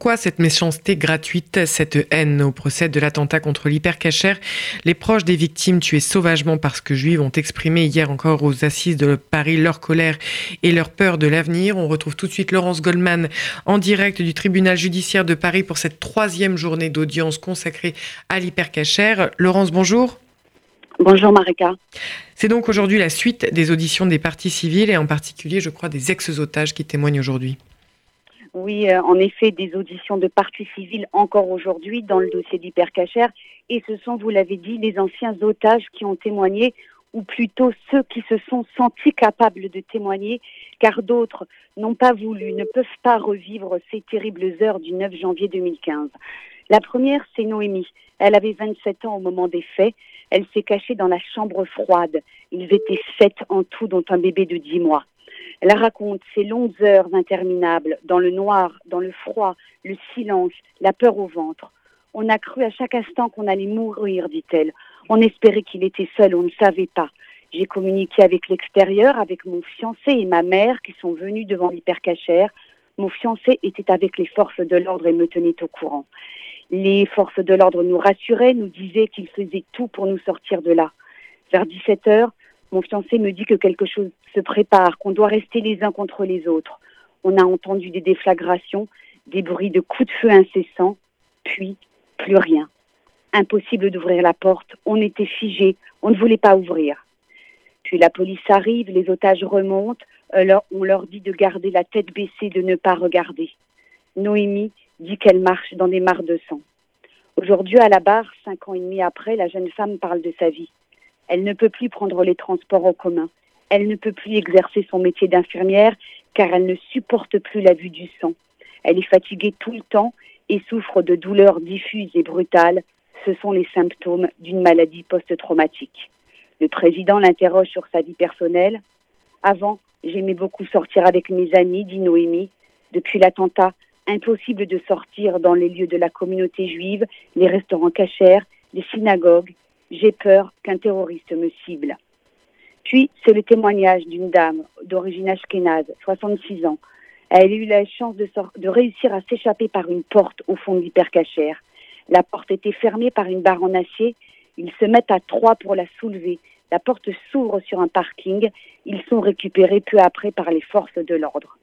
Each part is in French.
Pourquoi cette méchanceté gratuite, cette haine au procès de l'attentat contre l'hypercachère? Les proches des victimes tuées sauvagement parce que juives ont exprimé hier encore aux assises de Paris leur colère et leur peur de l'avenir. On retrouve tout de suite Laurence Goldman en direct du tribunal judiciaire de Paris pour cette troisième journée d'audience consacrée à l'hypercachère. Laurence, bonjour. Bonjour Marika. C'est donc aujourd'hui la suite des auditions des parties civiles et en particulier, je crois, des ex-otages qui témoignent aujourd'hui. Oui, euh, en effet, des auditions de parties civiles encore aujourd'hui dans le dossier d'hypercachère. Et ce sont, vous l'avez dit, les anciens otages qui ont témoigné, ou plutôt ceux qui se sont sentis capables de témoigner, car d'autres n'ont pas voulu, ne peuvent pas revivre ces terribles heures du 9 janvier 2015. La première, c'est Noémie. Elle avait 27 ans au moment des faits. Elle s'est cachée dans la chambre froide. Ils étaient sept en tout, dont un bébé de dix mois. Elle raconte ces longues heures interminables, dans le noir, dans le froid, le silence, la peur au ventre. On a cru à chaque instant qu'on allait mourir, dit-elle. On espérait qu'il était seul, on ne savait pas. J'ai communiqué avec l'extérieur, avec mon fiancé et ma mère qui sont venus devant l'hypercachère. Mon fiancé était avec les forces de l'ordre et me tenait au courant. Les forces de l'ordre nous rassuraient, nous disaient qu'ils faisaient tout pour nous sortir de là. Vers 17 heures, mon fiancé me dit que quelque chose se prépare, qu'on doit rester les uns contre les autres. On a entendu des déflagrations, des bruits de coups de feu incessants, puis plus rien. Impossible d'ouvrir la porte, on était figés, on ne voulait pas ouvrir. Puis la police arrive, les otages remontent, alors on leur dit de garder la tête baissée, de ne pas regarder. Noémie dit qu'elle marche dans des mares de sang. Aujourd'hui, à la barre, cinq ans et demi après, la jeune femme parle de sa vie. Elle ne peut plus prendre les transports en commun. Elle ne peut plus exercer son métier d'infirmière car elle ne supporte plus la vue du sang. Elle est fatiguée tout le temps et souffre de douleurs diffuses et brutales. Ce sont les symptômes d'une maladie post-traumatique. Le président l'interroge sur sa vie personnelle. Avant, j'aimais beaucoup sortir avec mes amis, dit Noémie. Depuis l'attentat, impossible de sortir dans les lieux de la communauté juive, les restaurants cachers, les synagogues. J'ai peur qu'un terroriste me cible. Puis, c'est le témoignage d'une dame d'origine ashkénaze, 66 ans. Elle a eu la chance de, de réussir à s'échapper par une porte au fond de l'hypercachère. La porte était fermée par une barre en acier. Ils se mettent à trois pour la soulever. La porte s'ouvre sur un parking. Ils sont récupérés peu après par les forces de l'ordre.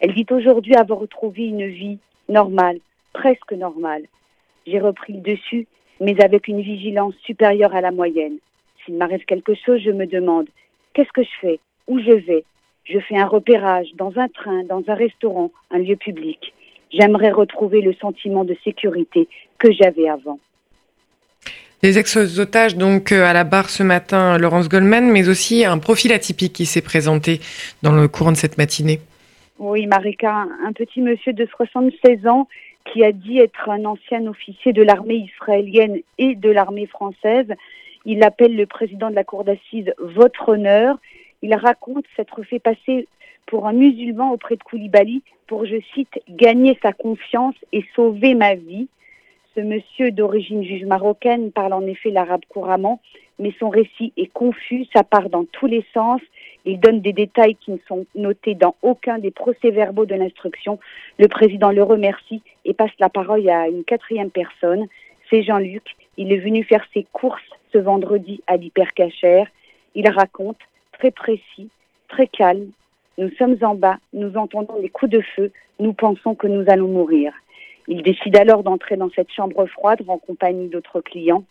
Elle dit aujourd'hui avoir retrouvé une vie normale, presque normale. J'ai repris le dessus, mais avec une vigilance supérieure à la moyenne. S'il m'arrive quelque chose, je me demande qu'est-ce que je fais, où je vais? Je fais un repérage dans un train, dans un restaurant, un lieu public. J'aimerais retrouver le sentiment de sécurité que j'avais avant. Les ex-otages, donc, euh, à la barre ce matin, Laurence Goldman, mais aussi un profil atypique qui s'est présenté dans le courant de cette matinée. Oui, Marika, un petit monsieur de 76 ans qui a dit être un ancien officier de l'armée israélienne et de l'armée française. Il appelle le président de la cour d'assises votre honneur. Il raconte s'être fait passer pour un musulman auprès de Koulibaly pour, je cite, gagner sa confiance et sauver ma vie. Ce monsieur d'origine juge marocaine parle en effet l'arabe couramment, mais son récit est confus, ça part dans tous les sens il donne des détails qui ne sont notés dans aucun des procès-verbaux de l'instruction. Le président le remercie et passe la parole à une quatrième personne. C'est Jean-Luc. Il est venu faire ses courses ce vendredi à l'hypercachère. Il raconte, très précis, très calme. Nous sommes en bas, nous entendons des coups de feu, nous pensons que nous allons mourir. Il décide alors d'entrer dans cette chambre froide en compagnie d'autres clients.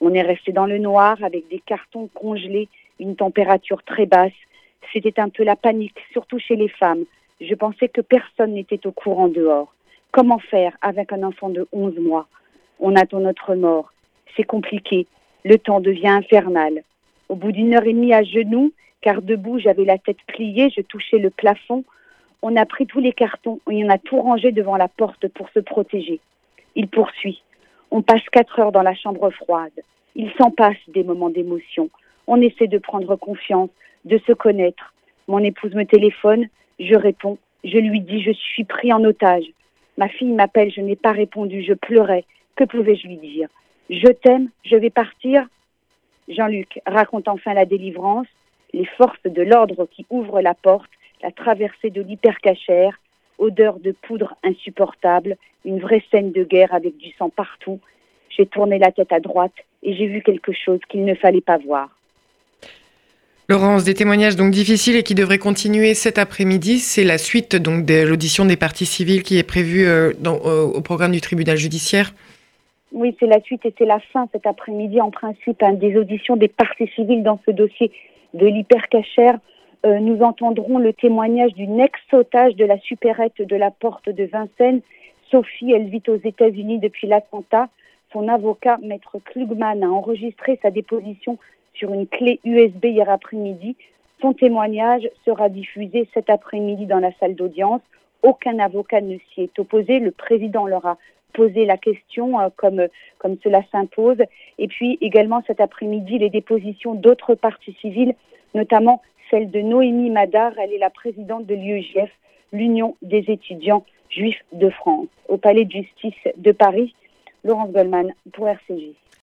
On est resté dans le noir avec des cartons congelés, une température très basse c'était un peu la panique, surtout chez les femmes. Je pensais que personne n'était au courant dehors. Comment faire avec un enfant de 11 mois? On attend notre mort. C'est compliqué. Le temps devient infernal. Au bout d'une heure et demie à genoux, car debout j'avais la tête pliée, je touchais le plafond, on a pris tous les cartons et on a tout rangé devant la porte pour se protéger. Il poursuit. On passe quatre heures dans la chambre froide. Il s'en passe des moments d'émotion. On essaie de prendre confiance, de se connaître. Mon épouse me téléphone, je réponds, je lui dis je suis pris en otage. Ma fille m'appelle, je n'ai pas répondu, je pleurais. Que pouvais-je lui dire? Je t'aime, je vais partir. Jean-Luc raconte enfin la délivrance, les forces de l'ordre qui ouvrent la porte, la traversée de l'hypercachère. odeur de poudre insupportable, une vraie scène de guerre avec du sang partout. J'ai tourné la tête à droite et j'ai vu quelque chose qu'il ne fallait pas voir. Laurence, des témoignages donc difficiles et qui devraient continuer cet après-midi. C'est la suite donc de l'audition des parties civiles qui est prévue euh, euh, au programme du tribunal judiciaire. Oui, c'est la suite et c'est la fin cet après-midi en principe hein, des auditions des parties civiles dans ce dossier de l'hypercachère. Euh, nous entendrons le témoignage d'une ex-otage de la supérette de la porte de Vincennes. Sophie, elle vit aux États-Unis depuis l'attentat. Son avocat, maître Klugman, a enregistré sa déposition sur une clé USB hier après-midi. Son témoignage sera diffusé cet après-midi dans la salle d'audience. Aucun avocat ne s'y est opposé. Le président leur a posé la question euh, comme, comme cela s'impose. Et puis également cet après-midi, les dépositions d'autres parties civiles, notamment celle de Noémie Madar. Elle est la présidente de l'UEJF, l'Union des étudiants juifs de France, au Palais de justice de Paris. Laurence Goldman pour RCJ.